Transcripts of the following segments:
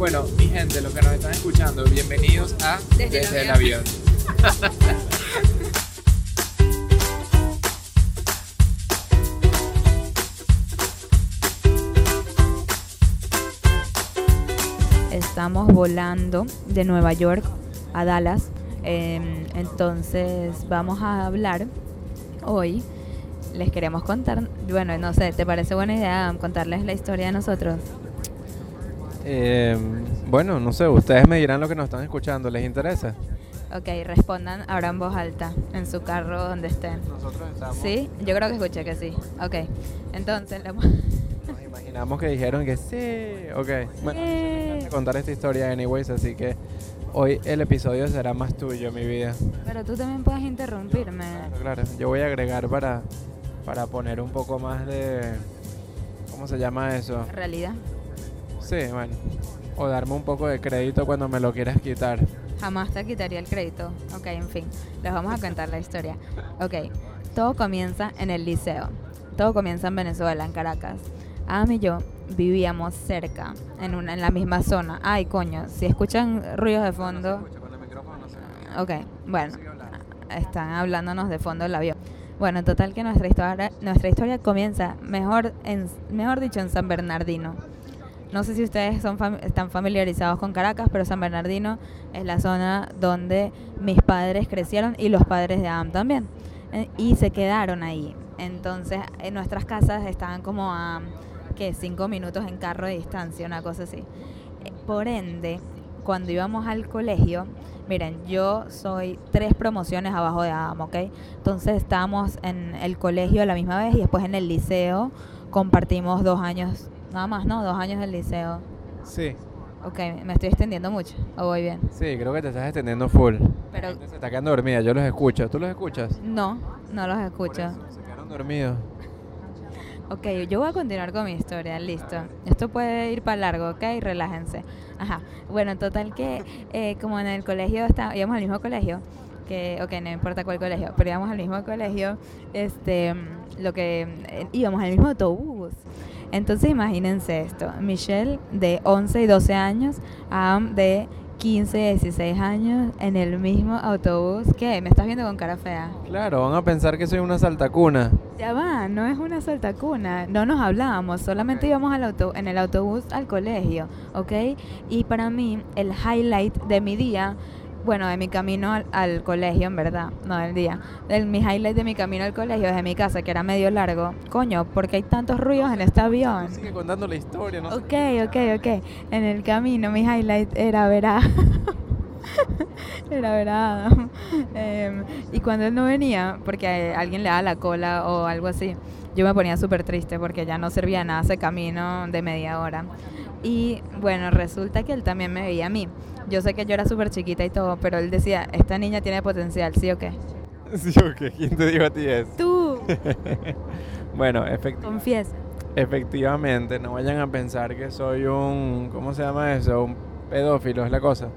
Bueno, mi gente, los que nos están escuchando, bienvenidos a Desde el el avión. Estamos volando de Nueva York a Dallas. em, entonces vamos a hablar hoy. Les queremos contar, bueno, no sé, ¿te parece buena idea contarles la historia de nosotros? Eh, bueno, no sé, ustedes me dirán lo que nos están escuchando, ¿les interesa? Ok, respondan ahora en voz alta, en su carro donde estén. Nosotros estamos... ¿Sí? Yo creo que escuché que sí. Ok, entonces, la- Nos imaginamos que dijeron que sí. Ok, bueno, me encanta contar esta historia anyways, así que hoy el episodio será más tuyo, mi vida. pero tú también puedes interrumpirme. Claro, claro. Yo voy a agregar para, para poner un poco más de... ¿Cómo se llama eso? Realidad. Sí, bueno. O darme un poco de crédito cuando me lo quieras quitar. Jamás te quitaría el crédito. Ok, en fin, les vamos a contar la historia. Ok, todo comienza en el liceo. Todo comienza en Venezuela, en Caracas. Adam y yo vivíamos cerca, en, una, en la misma zona. Ay, coño, si escuchan ruidos de fondo... Ok, bueno, están hablándonos de fondo del avión. Bueno, en total que nuestra historia, nuestra historia comienza, mejor, en, mejor dicho, en San Bernardino. No sé si ustedes están familiarizados con Caracas, pero San Bernardino es la zona donde mis padres crecieron y los padres de Adam también. Eh, y se quedaron ahí. Entonces, en nuestras casas estaban como a, ¿qué? Cinco minutos en carro de distancia, una cosa así. Eh, Por ende, cuando íbamos al colegio, miren, yo soy tres promociones abajo de Adam, ¿ok? Entonces estábamos en el colegio a la misma vez y después en el liceo compartimos dos años, nada más, ¿no? Dos años del liceo. Sí, Ok, me estoy extendiendo mucho, o voy bien. sí, creo que te estás extendiendo full. Pero La gente Se está quedando dormida, yo los escucho. ¿Tú los escuchas? no, no los Por escucho. eso, Se quedaron dormidos. Ok, yo voy a continuar con mi historia, listo. Esto puede ir para largo, ok, relájense. Ajá, bueno, total que eh, como en el colegio, está, íbamos al mismo colegio, que, ok, no importa cuál colegio, pero íbamos al mismo colegio, este, lo que, eh, íbamos al mismo autobús. Entonces imagínense esto, Michelle de 11 y 12 años, Am de 15 y 16 años en el mismo autobús. ¿Qué? ¿Me estás viendo con cara fea? Claro, van a pensar que soy una saltacuna. Ya va, no es una saltacuna, no nos hablábamos, solamente íbamos al auto, en el autobús al colegio, ¿ok? Y para mí, el highlight de mi día, bueno, de mi camino al, al colegio, en verdad, no del día, el, mi highlight de mi camino al colegio desde mi casa, que era medio largo, coño, porque hay tantos ruidos en este avión. Sigue contando la historia, no. Ok, ok, ok. En el camino mi highlight era ver a... era ver a Adam. Em, y cuando él no venía, porque alguien le daba la cola o algo así, yo me ponía súper triste porque ya no servía nada ese camino de media hora. Y bueno, resulta que él también me veía a mí. Yo sé que yo era súper chiquita y todo, pero él decía, esta niña tiene potencial, ¿sí o qué? Sí, ok. ¿Quién te dijo a ti eso? Tú, Bueno, efecti- confiesa. efectivamente, no vayan a pensar que soy un, ¿cómo se llama eso? Un pedófilo, es la cosa.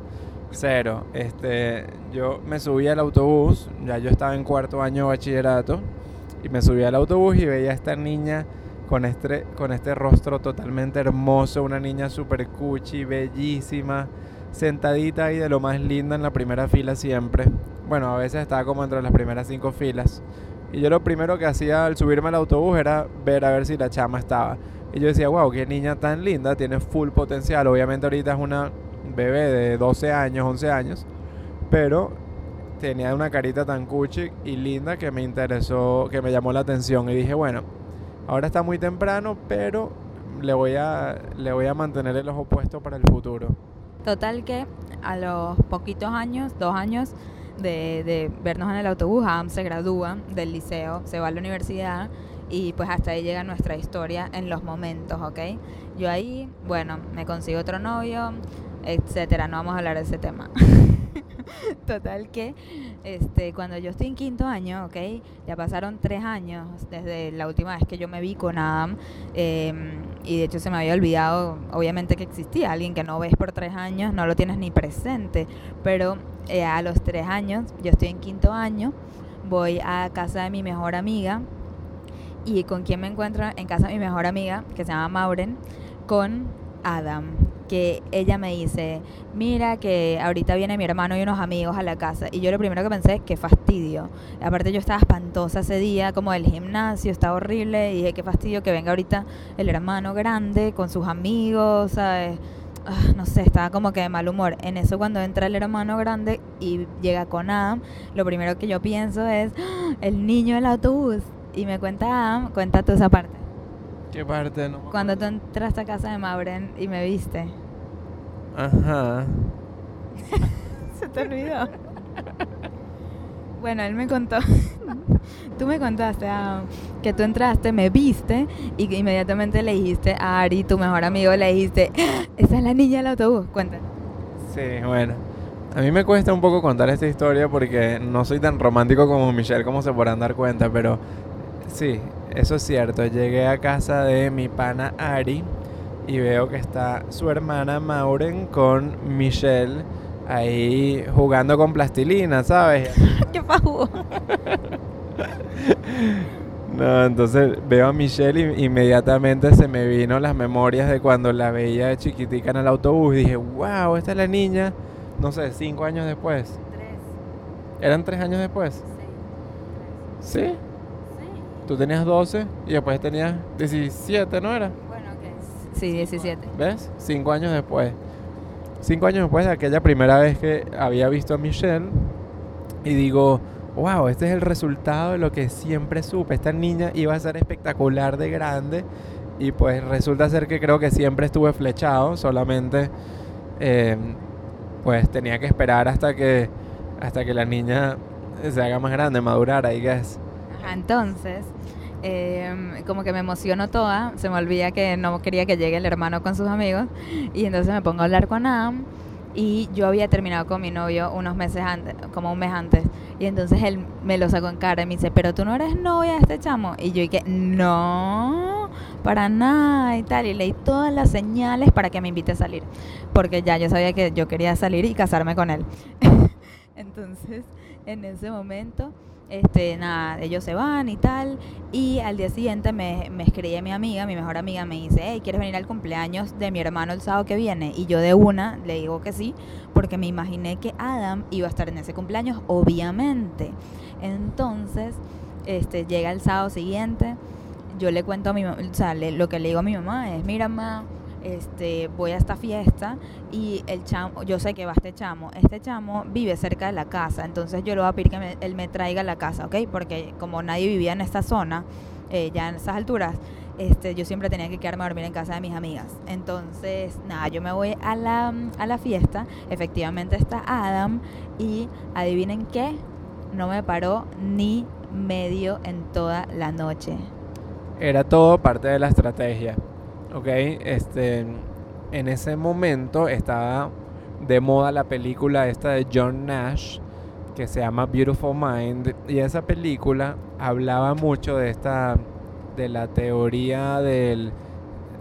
Cero. Este, yo me subí al autobús, ya yo estaba en cuarto año de bachillerato, y me subí al autobús y veía a esta niña con este, con este rostro totalmente hermoso, una niña super cuchi, bellísima, sentadita y de lo más linda en la primera fila siempre. Bueno, a veces estaba como entre las primeras cinco filas. Y yo lo primero que hacía al subirme al autobús era ver a ver si la chama estaba. Y yo decía, wow, qué niña tan linda, tiene full potencial. Obviamente ahorita es una bebé de 12 años, 11 años. Pero tenía una carita tan cuchi y linda que me interesó, que me llamó la atención. Y dije, bueno, ahora está muy temprano, pero le voy a, le voy a mantener el ojo puesto para el futuro. Total que a los poquitos años, dos años de, de vernos en el autobús, Adam se gradúa del liceo, se va a la universidad y pues hasta ahí llega nuestra historia en los momentos, ¿ok? Yo ahí, bueno, me consigo otro novio, etcétera, no vamos a hablar de ese tema. Total que este, cuando yo estoy en quinto año, ¿ok? Ya pasaron tres años desde la última vez que yo me vi con Adam eh, y de hecho se me había olvidado, obviamente que existía alguien que no ves por tres años, no lo tienes ni presente, pero eh, a los tres años, yo estoy en quinto año, voy a casa de mi mejor amiga y con quien me encuentro en casa de mi mejor amiga, que se llama Mauren, con Adam, que ella me dice, mira que ahorita viene mi hermano y unos amigos a la casa. Y yo lo primero que pensé, qué fastidio. Aparte yo estaba espantosa ese día, como del gimnasio, estaba horrible. Y dije, qué fastidio que venga ahorita el hermano grande con sus amigos, ¿sabes? Ah, no sé, estaba como que de mal humor. En eso cuando entra el hermano grande y llega con Adam, lo primero que yo pienso es, ¡Ah! el niño del autobús. Y me cuenta Adam, cuenta tú esa parte. ¿Qué parte? No. Cuando tú entraste a casa de Mauren y me viste. Ajá. Se te olvidó. Bueno, él me contó. tú me contaste ah, que tú entraste, me viste y que inmediatamente le dijiste a Ari, tu mejor amigo, le dijiste, "Ah, esa es la niña del autobús. Cuéntanos. Sí, bueno. A mí me cuesta un poco contar esta historia porque no soy tan romántico como Michelle, como se podrán dar cuenta, pero sí, eso es cierto. Llegué a casa de mi pana Ari y veo que está su hermana Mauren con Michelle ahí jugando con plastilina, ¿sabes? ¿Qué pasó? No, entonces veo a Michelle y inmediatamente se me vino las memorias de cuando la veía de chiquitica en el autobús y dije, wow, esta es la niña, no sé, cinco años después. Tres, ¿Eran tres años después? seis, ¿Sí? sí. Tú tenías 12 y después tenías 17, ¿no era? Sí, 17. ¿Ves? Cinco años después. Cinco años después de aquella primera vez que había visto a Michelle y digo, wow, este es el resultado de lo que siempre supe. Esta niña iba a ser espectacular de grande y pues resulta ser que creo que siempre estuve flechado, solamente eh, pues tenía que esperar hasta que, hasta que la niña se haga más grande, madurara, I guess. Ajá, entonces, em, como que me emociono toda, se me olvida que no quería que llegue el hermano con sus amigos, y entonces me pongo a hablar con Adam, y yo había terminado con mi novio unos meses antes, como un mes antes, y entonces él me lo sacó en cara y me dice, pero tú no eres novia de este chamo, y yo dije, no, para nada, y tal, y leí todas las señales para que me invite a salir, porque ya yo sabía que yo quería salir y casarme con él. entonces, en ese momento este, nada, ellos se van y tal. Y al día siguiente me, me escribe mi amiga, mi mejor amiga, me dice, hey, ¿quieres venir al cumpleaños de mi hermano el sábado que viene? Y yo de una le digo que sí, porque me imaginé que Adam iba a estar en ese cumpleaños, obviamente. Entonces, este, llega el sábado siguiente, yo le cuento a mi mamá, o sea, le- lo que le digo a mi mamá es, mira, mamá, este, voy a esta fiesta y el chamo, yo sé que va este chamo, este chamo vive cerca de la casa, entonces yo le voy a pedir que me- él me traiga a la casa, ¿ok? Porque como nadie vivía en esta zona, eh, ya en esas alturas, este, yo siempre tenía que quedarme a dormir en casa de mis amigas. Entonces, nada, yo me voy a la, a la fiesta, efectivamente está Adam y adivinen qué, no me paró ni medio en toda la noche. Era todo parte de la estrategia. ¿Ok? Este, en ese momento estaba de moda la película esta de John Nash que se llama Beautiful Mind y esa película hablaba mucho de esta de la teoría del,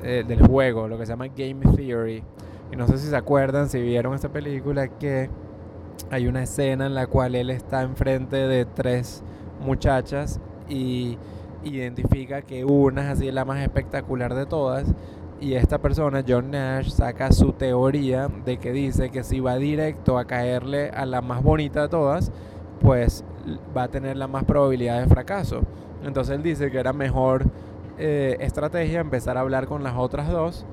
eh, del juego, lo que se llama Game Theory. Y no sé si se acuerdan, si vieron esta película, que hay una escena en la cual él está enfrente de tres muchachas y identifica que una es así la más espectacular de todas y esta persona, John Nash, saca su teoría de que dice que si va directo a caerle a la más bonita de todas, pues va a tener la más probabilidad de fracaso. Entonces él dice que era mejor eh, estrategia empezar a hablar con las otras dos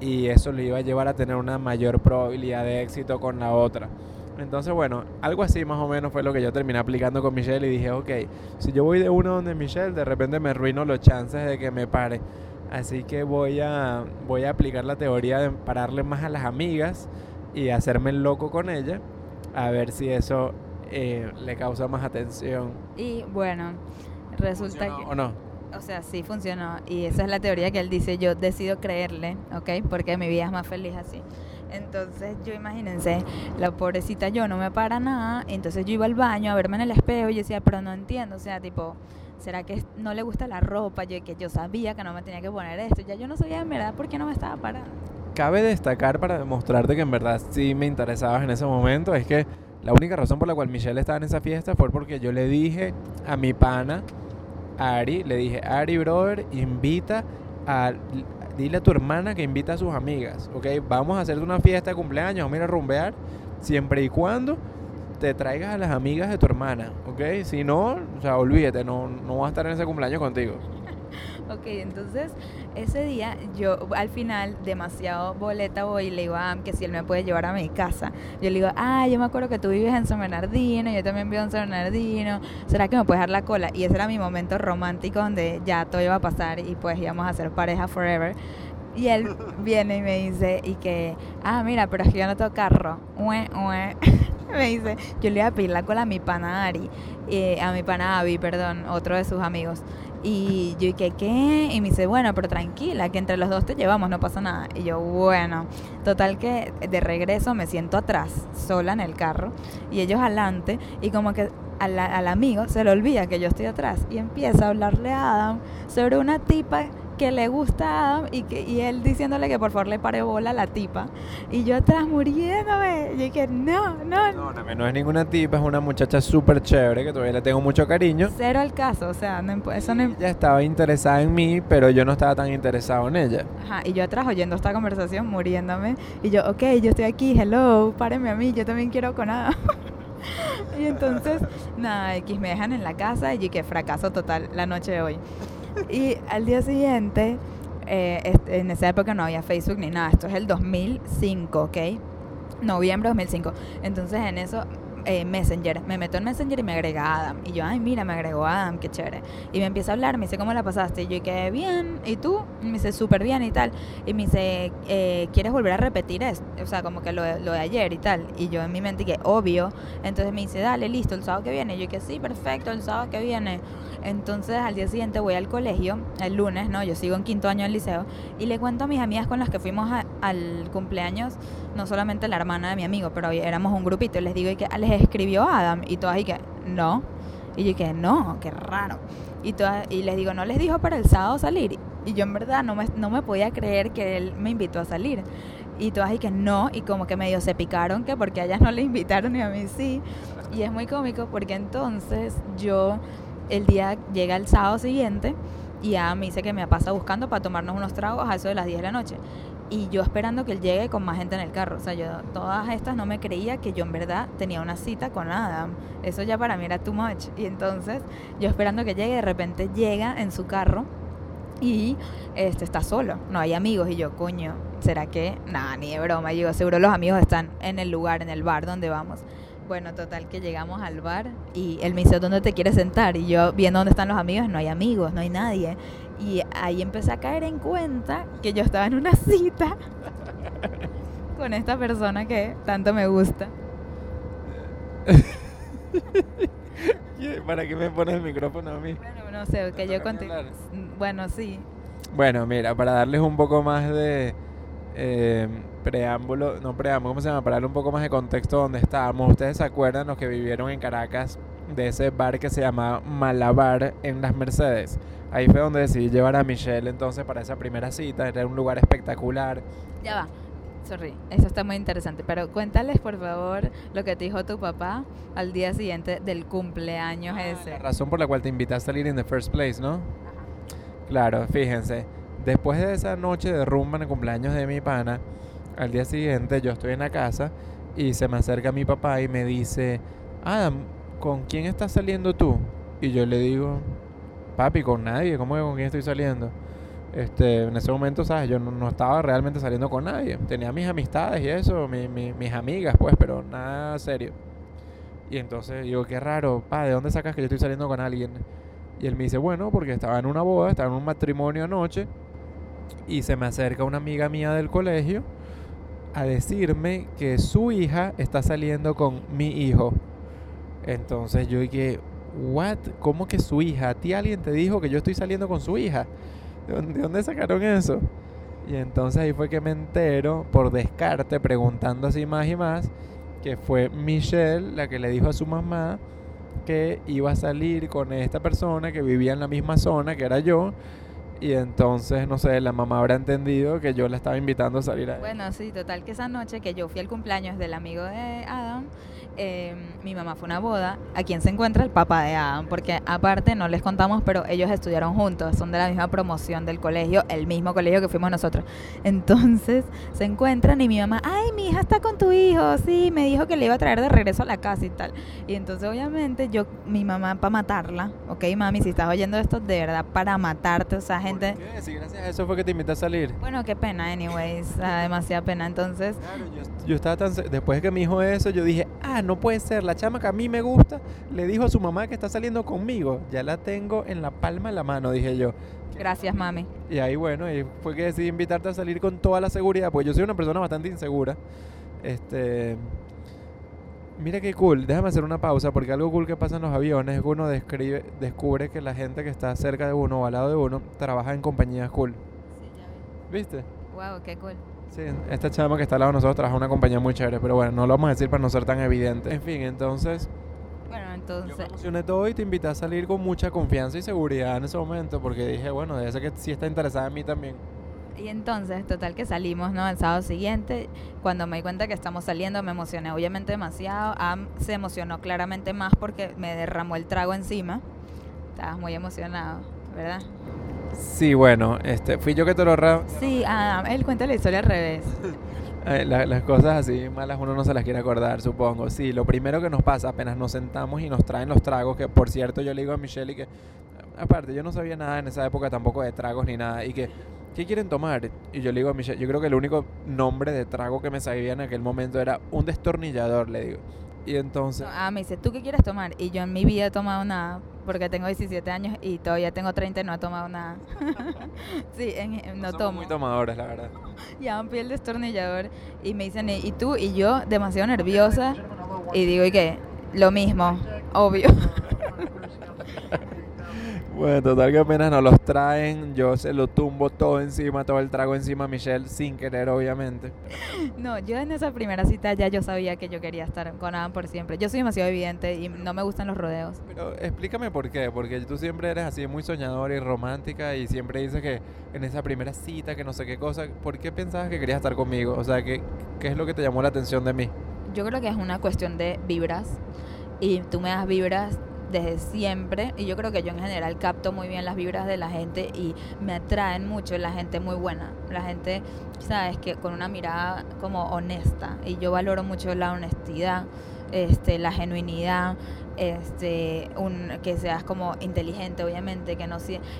y eso le iba a llevar a tener una mayor probabilidad de éxito con la otra. Entonces, bueno, algo así más o menos fue lo que yo terminé aplicando con Michelle y dije, ok, si yo voy de uno donde Michelle, de repente me arruino los chances de que me pare. Así que voy a, voy a aplicar la teoría de pararle más a las amigas y hacerme el loco con ella, a ver si eso eh, le causa más atención. Y bueno, resulta ¿Funcionó que... ¿O no? O sea, sí funcionó. Y esa es la teoría que él dice. Yo decido creerle, ¿ok? Porque mi vida es más feliz así. Entonces, yo imagínense, la pobrecita yo no me para nada. Entonces, yo iba al baño a verme en el espejo y yo decía, pero no entiendo. O sea, tipo, ¿será que no le gusta la ropa? Yo que yo sabía que no me tenía que poner esto. Ya yo no sabía en verdad por qué no me estaba parando. Cabe destacar para demostrarte que en verdad sí me interesabas en ese momento es que la única razón por la cual Michelle estaba en esa fiesta fue porque yo le dije a mi pana Ari, le dije, Ari, brother, invita a dile a tu hermana que invita a sus amigas, ¿ok? Vamos a hacerte una fiesta de cumpleaños, vamos a ir a rumbear, siempre y cuando te traigas a las amigas de tu hermana, ¿ok? Si no, o sea, olvídate, no, no va a estar en ese cumpleaños contigo. Ok, entonces ese día yo al final demasiado boleta voy y le digo a Am que si él me puede llevar a mi casa. Yo le digo, ah, yo me acuerdo que tú vives en San Bernardino, yo también vivo en San Bernardino, ¿será que me puedes dar la cola? Y ese era mi momento romántico donde ya todo iba a pasar y pues íbamos a ser pareja forever. Y él viene y me dice, y que, ah, mira, pero es que yo no tengo carro. Ue, ue. me dice, yo le iba a pedir la cola a mi pana Ari, eh, a mi pana Abby, perdón, otro de sus amigos. Y yo dije, ¿qué? Y me dice, bueno, pero tranquila, que entre los dos te llevamos, no pasa nada. Y yo, bueno, total que de regreso me siento atrás, sola en el carro, y ellos adelante, y como que al, al amigo se le olvida que yo estoy atrás, y empieza a hablarle a Adam sobre una tipa que le gusta a Adam y, que, y él diciéndole que por favor le pare bola a la tipa. Y yo atrás muriéndome. Y dije, no, no. No, no, es ninguna tipa, es una muchacha súper chévere que todavía le tengo mucho cariño. Cero al caso, o sea, no, imp- eso no... Ella estaba interesada en mí, pero yo no estaba tan interesado en ella. Ajá, y yo atrás oyendo esta conversación, muriéndome. Y yo, ok, yo estoy aquí, hello, párenme a mí, yo también quiero con Adam. y entonces, nada, X me dejan en la casa y que fracaso total la noche de hoy. Y al día siguiente, eh, en esa época no había Facebook ni nada, esto es el 2005, ¿ok? Noviembre 2005. Entonces en eso, eh, Messenger, me meto en Messenger y me agrega Adam. Y yo, ay, mira, me agregó Adam, qué chévere. Y me empieza a hablar, me dice, ¿cómo la pasaste? Y yo, que bien, ¿y tú? Y me dice, súper bien y tal. Y me dice, eh, ¿quieres volver a repetir esto? O sea, como que lo, lo de ayer y tal. Y yo en mi mente, que obvio. Entonces me dice, dale, listo, el sábado que viene. Y yo, que sí, perfecto, el sábado que viene. Entonces al día siguiente voy al colegio, el lunes, ¿no? Yo sigo en quinto año del liceo. Y le cuento a mis amigas con las que fuimos a- al cumpleaños, no solamente la hermana de mi amigo, pero éramos un grupito. Y les digo, y que "Ah, les escribió Adam. Y todas, y que, no. Y yo, que no, qué raro. Y, todas, y les digo, ¿no les dijo para el sábado salir? Y yo en verdad no me, no me podía creer que él me invitó a salir. Y todas y que no, y como que medio se picaron que porque a ellas no le invitaron y a mí sí. Y es muy cómico porque entonces yo, el día llega el sábado siguiente y ya me dice que me pasa buscando para tomarnos unos tragos a eso de las 10 de la noche. Y yo esperando que él llegue con más gente en el carro. O sea, yo todas estas no me creía que yo en verdad tenía una cita con Adam. Eso ya para mí era too much. Y entonces yo esperando que llegue, de repente llega en su carro y este está solo, no hay amigos y yo, coño, ¿será que? Nada, ni de broma, y digo, seguro los amigos están en el lugar, en el bar donde vamos. Bueno, total que llegamos al bar y él me dice, ¿dónde te quieres sentar? Y yo viendo dónde están los amigos, no hay amigos, no hay nadie. Y ahí empecé a caer en cuenta que yo estaba en una cita con esta persona que tanto me gusta. ¿Para qué me pones el micrófono a mí? Bueno, no sé, que yo hablar. Bueno, sí. Bueno, mira, para darles un poco más de eh, preámbulo, no preámbulo, ¿cómo se llama? Para darle un poco más de contexto donde estábamos. Ustedes se acuerdan los que vivieron en Caracas de ese bar que se llamaba Malabar en las Mercedes. Ahí fue donde decidí llevar a Michelle entonces para esa primera cita. Era un lugar espectacular. Ya va. Sorry, eso está muy interesante. Pero cuéntales, por favor, lo que te dijo tu papá al día siguiente del cumpleaños ese. La razón por la cual te invité a salir in the first place, ¿no? Claro, fíjense. Después de esa noche de rumba en el cumpleaños de mi pana, al día siguiente yo estoy en la casa y se me acerca mi papá y me dice, Adam, ¿con quién estás saliendo tú? Y yo le digo, papi, con nadie, ¿cómo que con quién estoy saliendo? Este, en ese momento, ¿sabes? Yo no, no estaba realmente saliendo con nadie. Tenía mis amistades y eso, mi- mi- mis amigas, pues, pero nada serio. Y entonces digo, qué raro, pa, ¿de dónde sacas que yo estoy saliendo con alguien? Y él me dice, bueno, porque estaba en una boda, estaba en un matrimonio anoche, y se me acerca una amiga mía del colegio a decirme que su hija está saliendo con mi hijo. Entonces yo dije, ¿what? ¿Cómo que su hija? ¿A ti alguien te dijo que yo estoy saliendo con su hija? ¿De dónde, de dónde sacaron eso? Y entonces ahí fue que me entero, por descarte, preguntando así más y más, que fue Michelle la que le dijo a su mamá que iba a salir con esta persona que vivía en la misma zona que era yo Y entonces, no sé, la mamá habrá entendido que yo la estaba invitando a salir a. Bueno, sí, total que esa noche que yo fui al cumpleaños del amigo de Adam, eh, mi mamá fue a una boda. ¿A quién se encuentra el papá de Adam? Porque aparte no les contamos, pero ellos estudiaron juntos, son de la misma promoción del colegio, el mismo colegio que fuimos nosotros. Entonces se encuentran y mi mamá, ay, mi hija está con tu hijo, sí, me dijo que le iba a traer de regreso a la casa y tal. Y entonces obviamente yo, mi mamá para matarla, ok, mami, si estás oyendo esto, de verdad, para matarte, o sea, gente... ¿Por qué? Si gracias a eso fue que te invité a salir. Bueno, qué pena, anyways, demasiada pena. Entonces, Claro, yo, yo estaba tan... Después de que me dijo eso, yo dije, ah, no puede ser, la chama que a mí me gusta le dijo a su mamá que está saliendo conmigo. Ya la tengo en la palma de la mano, dije yo. gracias, mami. Y ahí, bueno, y fue que decidí invitarte a salir con toda la seguridad, pues yo soy una persona bastante insegura. Este... Mira qué cool, déjame hacer una pausa porque algo cool que pasa en los aviones es que uno describe, descubre que la gente que está cerca de uno o al lado de uno trabaja en compañías cool. ¿Viste? Wow, qué cool. Sí, esta chama que está al lado de nosotros trabaja en una compañía muy chévere, pero bueno, no lo vamos a decir para no ser tan evidente. En fin, entonces Bueno, yo me entonces, emocioné todo y te invité a salir con mucha confianza y seguridad en ese momento porque dije, bueno, debe ser que sí está interesada en mí también. y entonces, total que salimos, ¿no? El sábado siguiente, cuando me di cuenta que estamos saliendo, me emocioné obviamente demasiado. Am se emocionó claramente más porque me derramó el trago encima. Estabas muy emocionado, ¿verdad? Sí, bueno, este, fui yo que te lo ra- Sí, Adam, él cuenta la historia al revés. Eh, la- las cosas así malas uno no se las quiere acordar, supongo. Sí, lo primero que nos pasa apenas nos sentamos y nos traen los tragos, que por cierto yo le digo a Michelle y que, aparte, yo no sabía nada en esa época tampoco de tragos ni nada, y que, ¿qué quieren tomar? Y yo le digo a Michelle, yo creo que el único nombre de trago que me sabía en aquel momento era un destornillador, le digo. Y entonces, Ah, me dice, ¿tú qué quieres tomar? Y yo en mi vida he tomado nada, porque tengo 17 años y todavía tengo 30 y no he tomado nada. sí, en- en- no somos tomo. muy tomadores, la verdad. Ya pie el destornillador y me dicen, ¿y tú? Y yo, demasiado nerviosa, y digo, ¿y qué? Lo mismo, obvio. Bueno, total que apenas nos los traen, yo se lo tumbo todo encima, todo el trago encima a Michelle, sin querer, obviamente. No, yo en esa primera cita ya yo sabía que yo quería estar con Adam por siempre. Yo soy demasiado evidente y no me gustan los rodeos. Pero explícame por qué, porque tú siempre eres así muy soñadora y romántica y siempre dices que en esa primera cita, que no sé qué cosa, ¿por qué pensabas que querías estar conmigo? O sea, ¿qué, qué es lo que te llamó la atención de mí? Yo creo que es una cuestión de vibras y tú me das vibras desde siempre y yo creo que yo en general capto muy bien las vibras de la gente y me atraen mucho la gente muy buena, la gente, sabes, que con una mirada como honesta y yo valoro mucho la honestidad, este, la genuinidad, este, un, que seas como inteligente, obviamente, que no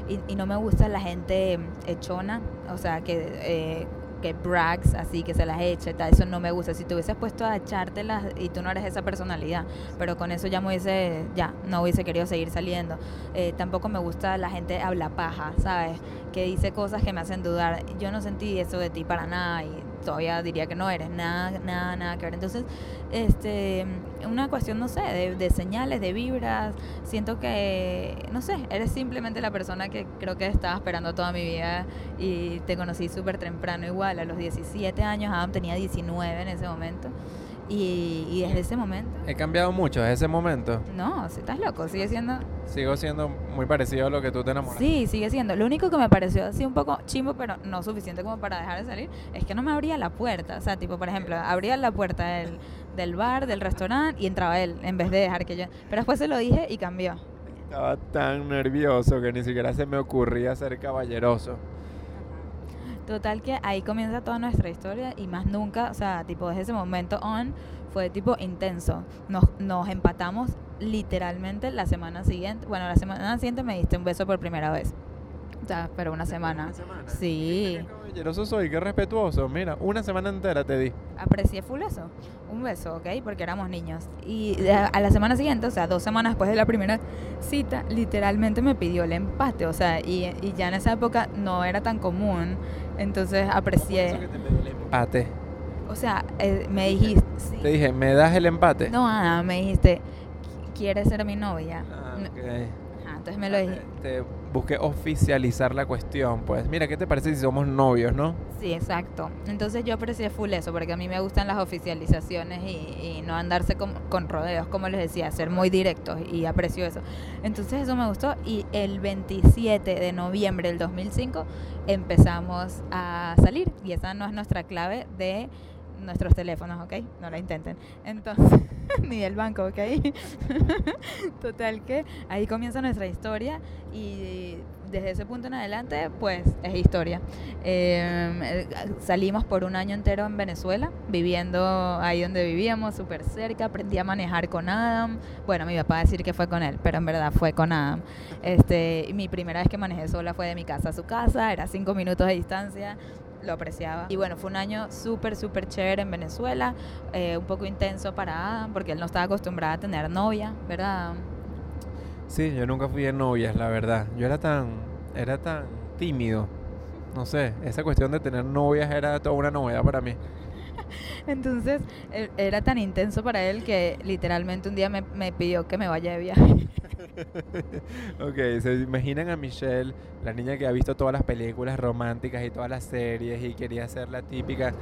y, y no me gusta la gente echona, o sea, que eh, que brags, así que se las eche, tal, eso no me gusta. Si te hubieses puesto a echártelas y tú no eres esa personalidad, pero con eso ya me hubiese, ya, no hubiese querido seguir saliendo. Eh, tampoco me gusta la gente habla paja, ¿sabes? Que dice cosas que me hacen dudar. Yo no sentí eso de ti para nada y todavía diría que no eres nada, nada, nada que ver. Entonces, este, una cuestión, no sé, de, de señales, de vibras. Siento que, no sé, eres simplemente la persona que creo que estaba esperando toda mi vida y te conocí súper temprano igual, a los 17 años, Adam tenía 19 en ese momento. Y, y desde ese momento, He cambiado mucho desde ese momento. no, si estás loco, sigue siendo... Sigo siendo muy parecido a lo que tú te enamoras. Sí, sigue siendo. Lo único que me pareció así un poco chimbo, pero no suficiente como para dejar de salir, es que no me abría la puerta. O sea, tipo, por ejemplo, abría la puerta del, del bar, del restaurante y entraba él, en vez de dejar que yo... Pero después se lo dije y cambió. Estaba tan nervioso que ni siquiera se me ocurría ser caballeroso. Total que ahí comienza toda nuestra historia y más nunca, o sea, tipo desde ese momento on fue tipo intenso. Nos, nos empatamos literalmente la semana siguiente. Bueno, la semana siguiente me diste un beso por primera vez. O sea, pero una semana. Sí. Qué caballeroso soy, qué respetuoso. Mira, una semana entera te di. Aprecié full eso. Un beso, ¿ok? Porque éramos niños. Y a la semana siguiente, o sea, dos semanas después de la primera cita, literalmente me pidió el empate. O sea, y, y ya en esa época no era tan común. Entonces aprecié. Eso que te pedí el empate. O sea, eh, me dijiste. sí. Te dije, ¿me das el empate? No, Ana, me dijiste, "¿Qui- ¿quieres ser mi novia? Ah, No- ok. Ajá, entonces me lo dije. Te busqué oficializar la cuestión. Pues mira, ¿qué te parece si somos novios, no? Sí, exacto. Entonces yo aprecié full eso, porque a mí me gustan las oficializaciones y, no andarse con, con rodeos, como les decía, ser muy directos y aprecio eso. Entonces eso me gustó y el 27 de noviembre del 2005 empezamos a salir y esa no es nuestra clave de nuestros teléfonos, ¿ok? No la intenten. Entonces, ni del banco, ¿ok? Total que ahí comienza nuestra historia y desde ese punto en adelante, pues es historia. Eh, salimos por un año entero en Venezuela, viviendo ahí donde vivíamos, súper cerca. Aprendí a manejar con Adam. Bueno, mi papá va a decir que fue con él, pero en verdad fue con Adam. Este, mi primera vez que manejé sola fue de mi casa a su casa, era cinco minutos de distancia lo apreciaba. Y bueno, fue un año súper, súper chévere en Venezuela, eh, un poco intenso para Adam, porque él no estaba acostumbrado a tener novia, ¿verdad? Sí, yo nunca fui de novias, la verdad. Yo era tan, era tan tímido. No sé, esa cuestión de tener novias era toda una novedad para mí. Entonces, e, era tan intenso para él que literalmente un día me, me pidió que me vaya de viaje. ok, se imaginan a Michelle, la niña que ha visto todas las películas románticas y todas las series y quería ser la típica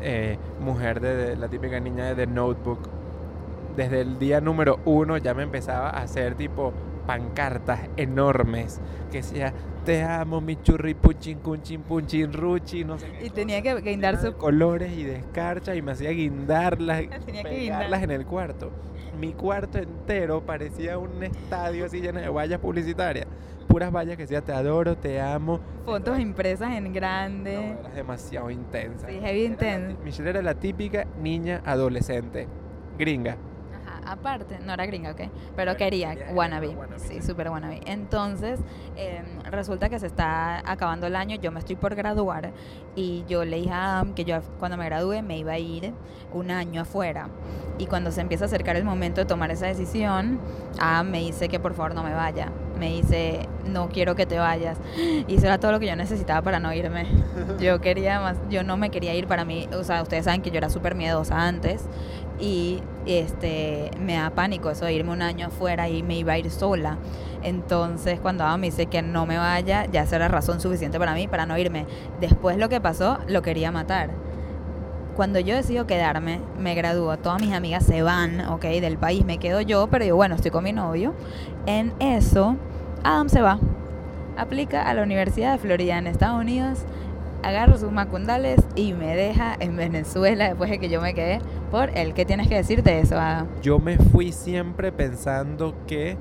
eh, mujer de, de, la típica niña de The Notebook. Desde el día número uno ya me empezaba a hacer tipo pancartas enormes que decía te amo mi churri punchin cunchin punchin ruchi no sé qué y tenía que guindar sus colores y descarcha y me hacía guindarlas tenía que pegarlas guindar. en el cuarto mi cuarto entero parecía un estadio así lleno de vallas publicitarias. Puras vallas que decía te adoro te amo fotos impresas en grande. No, era demasiado intensa. Sí heavy ti- Michelle era la típica niña adolescente gringa aparte, no era gringa, ok, pero quería, wannabe, sí, sí. súper wannabe. Entonces, eh, resulta que se está acabando el año, yo me estoy por graduar y yo le dije a Adam que yo cuando me gradúe me iba a ir un año afuera. Y cuando se empieza a acercar el momento de tomar esa decisión, Adam me dice que por favor no me vaya. Me dice, no quiero que te vayas. Y eso era todo lo que yo necesitaba para no irme. Yo quería más, yo no me quería ir para mí, o sea, ustedes saben que yo era súper miedosa antes y este me da pánico eso de irme un año afuera y me iba a ir sola. Entonces, cuando Adam me dice que no me vaya, ya esa era razón suficiente para mí para no irme. Después lo que pasó, lo quería matar. Cuando yo decido quedarme, me gradúo, todas mis amigas se van, ok, del país, me quedo yo, pero yo, bueno, estoy con mi novio. En eso, Adam se va, aplica a la Universidad de Florida en Estados Unidos, agarro sus macundales y me deja en Venezuela después de que yo me quedé por el que tienes que decir de eso, Adam. yo me fui siempre pensando que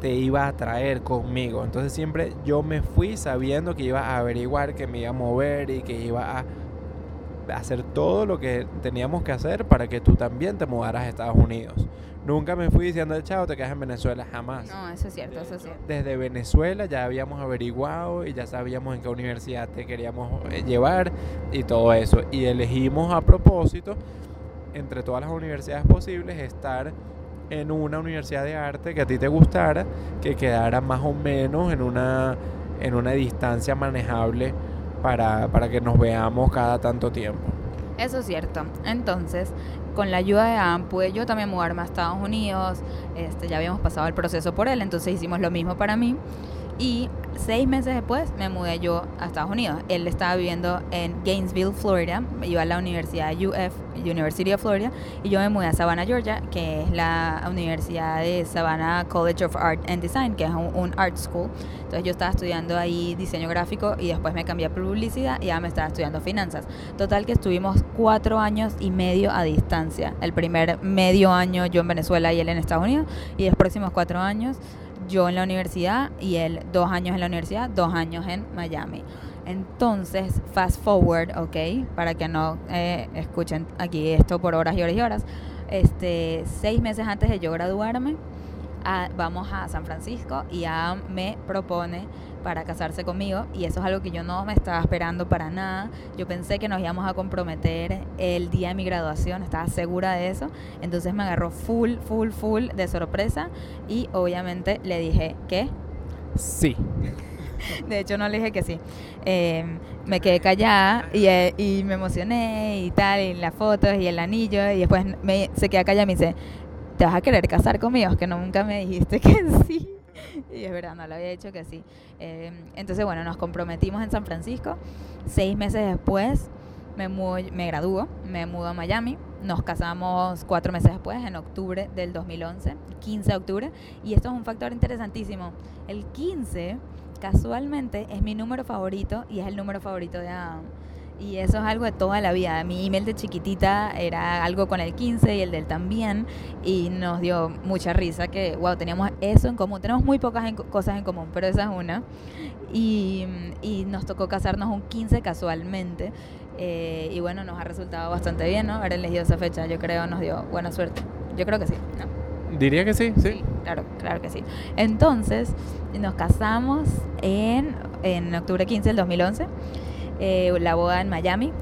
te iba a traer conmigo. Entonces siempre yo me fui sabiendo que iba a averiguar, que me iba a mover y que iba a hacer todo lo que teníamos que hacer para que tú también te mudaras a Estados Unidos. Nunca me fui diciendo, chao, te quedas en Venezuela, jamás. No, eso es cierto, eso es cierto. Desde Venezuela ya habíamos averiguado y ya sabíamos en qué universidad te queríamos eh, llevar y todo eso. Y elegimos a propósito, entre todas las universidades posibles, estar en una universidad de arte que a ti te gustara, que quedara más o menos en una, en una distancia manejable para, para que nos veamos cada tanto tiempo. Eso es cierto. Entonces, con la ayuda de Adam, pude yo también mudarme a Estados Unidos. Este, ya habíamos pasado el proceso por él, entonces hicimos lo mismo para mí. Y seis meses después me mudé yo a Estados Unidos. Él estaba viviendo en Gainesville, Florida. Iba a la Universidad UF, University of Florida. Y yo me mudé a Savannah, Georgia, que es la Universidad de Savannah College of Art and Design, que es un, art school. Entonces yo estaba estudiando ahí diseño gráfico y después me cambié a publicidad y ya me estaba estudiando finanzas. Total que estuvimos cuatro años y medio a distancia. El primer medio año yo en Venezuela y él en Estados Unidos. Y los próximos cuatro años yo en la universidad y él dos años en la universidad, dos años en Miami. Entonces, fast forward, ¿ok? Para que no eh, escuchen aquí esto por horas y horas y horas. Este, seis meses antes de yo graduarme, a- vamos a San Francisco y Adam me propone para casarse conmigo y eso es algo que yo no me estaba esperando para nada. Yo pensé que nos íbamos a comprometer el día de mi graduación, estaba segura de eso. Entonces me agarró full, full, full de sorpresa y obviamente le dije que Sí. de hecho, no le dije que sí. Eh, me quedé callada y, eh, y me emocioné y tal, y las fotos y el anillo. Y después me, se queda callada y me dice, ¿te vas a querer casar conmigo? Que nunca me dijiste que sí. Y es verdad, no le había dicho que sí. Eh, entonces, bueno, nos comprometimos en San Francisco. Seis meses después me, me graduó, me mudo a Miami. Nos casamos cuatro meses después, en octubre del 2011, 15 de octubre. Y esto es un factor interesantísimo. El 15, casualmente, es mi número favorito y es el número favorito de Adam. Y eso es algo de toda la vida. Mi email de chiquitita era algo con el 15 y el del también. Y nos dio mucha risa que, wow, teníamos eso en común. Tenemos muy pocas en- cosas en común, pero esa es una. Y, y nos tocó casarnos un 15 casualmente. Eh, y bueno, nos ha resultado bastante bien, ¿no? Haber elegido esa fecha, yo creo, nos dio buena suerte. Yo creo que sí, ¿no? Diría que sí, sí. claro, claro que sí. Entonces, nos casamos en, en octubre 15 del 2011. Eh, la boda en Miami.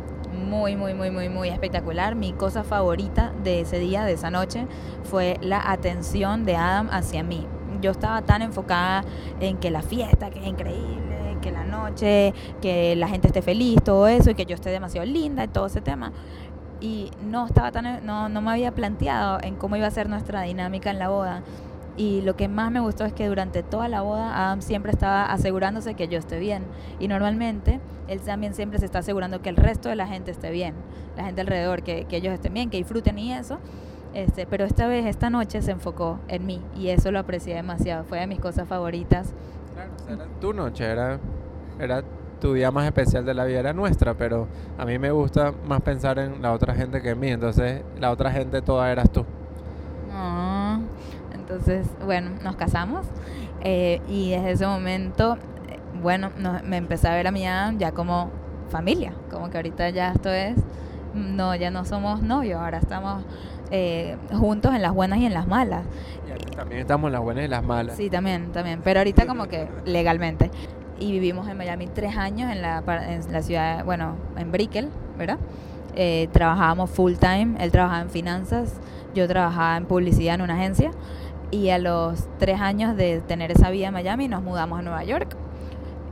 Muy, muy, muy, muy, muy espectacular. Mi cosa favorita de ese día, de esa noche, fue la atención de Adam hacia mí. Yo estaba tan enfocada en que la fiesta, que es increíble, que la noche, que la gente esté feliz, todo eso, y que yo esté demasiado linda y todo ese tema y no estaba tan no, no me había planteado en cómo iba a ser nuestra dinámica en la boda y lo que más me gustó es que durante toda la boda Adam siempre estaba asegurándose que yo esté bien. Y normalmente él también siempre se está asegurando que el resto de la gente esté bien la gente alrededor que, que ellos estén bien que disfruten y eso. Este pero esta vez esta noche se enfocó en mí y eso lo aprecié demasiado. Fue de mis cosas favoritas. Claro, o sea, era tu noche, era, era tu día más especial de la vida, era nuestra, pero a mí me gusta más pensar en la otra gente que en mí, entonces la otra gente toda eras tú. Entonces, bueno, nos casamos eh, y desde ese momento, eh, bueno, no- me empecé a ver a mi Adam ya como familia, como que ahorita ya esto es, no, ya no somos novios, ahora estamos eh, juntos en las buenas y en las malas. Y también estamos en las buenas y las malas. Sí, también, también, pero ahorita como que legalmente. Y vivimos en Miami tres años en la, en la ciudad, bueno, en Brickell, ¿verdad? Eh, trabajábamos full time, él trabajaba en finanzas, yo trabajaba en publicidad en una agencia y a los tres años de tener esa vida en Miami nos mudamos a Nueva York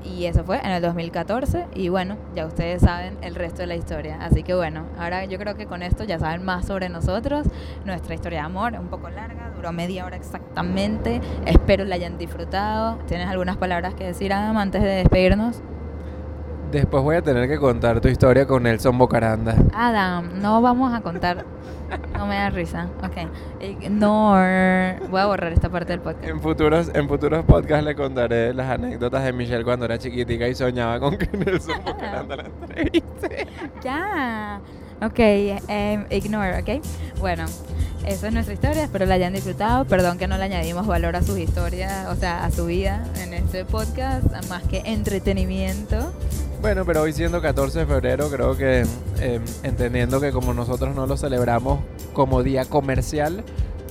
y eso fue en el 2014 y bueno, ya ustedes saben el resto de la historia. Así que bueno, ahora yo creo que con esto ya saben más sobre nosotros, nuestra historia de amor, un poco larga, duró media hora exactamente, espero la hayan disfrutado. ¿Tienes algunas palabras que decir, Adam, antes de despedirnos? Después voy a tener que contar tu historia con Nelson Bocaranda. Adam, no vamos a contar, no me da risa, ok. Ignore, voy a borrar esta parte del podcast. En futuros, en futuros podcasts le contaré las anécdotas de Michelle cuando era chiquitica y soñaba con que Nelson Bocaranda la entreviste. Ya. Ok, em, ignore, ok. Bueno, esa es nuestra historia. Espero la hayan disfrutado. Perdón que no le añadimos valor a sus historias, o sea, a su vida en este podcast, más que entretenimiento. Bueno, pero hoy siendo 14 de febrero, creo que eh, entendiendo que como nosotros no lo celebramos como día comercial,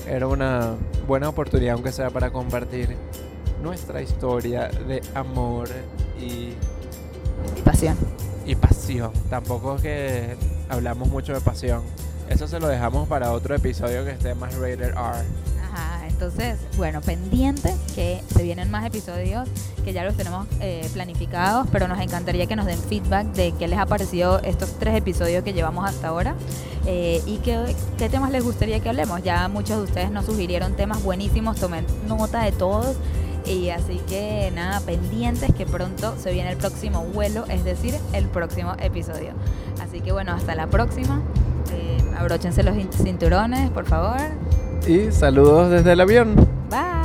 era una buena oportunidad, aunque sea para compartir nuestra historia de amor y, Y pasión. y pasión. Tampoco es que hablamos mucho de pasión. Eso se lo dejamos para otro episodio que esté más rated R. Entonces, bueno, pendiente que se vienen más episodios que ya los tenemos eh, planificados, pero nos encantaría que nos den feedback de qué les ha parecido estos tres episodios que llevamos hasta ahora eh, y qué, qué temas les gustaría que hablemos. Ya muchos de ustedes nos sugirieron temas buenísimos, tomen nota de todos. Y así que nada, pendientes que pronto se viene el próximo vuelo, es decir, el próximo episodio. Así que bueno, hasta la próxima. Eh, abróchense los cinturones, por favor y saludos desde el avión. Bye.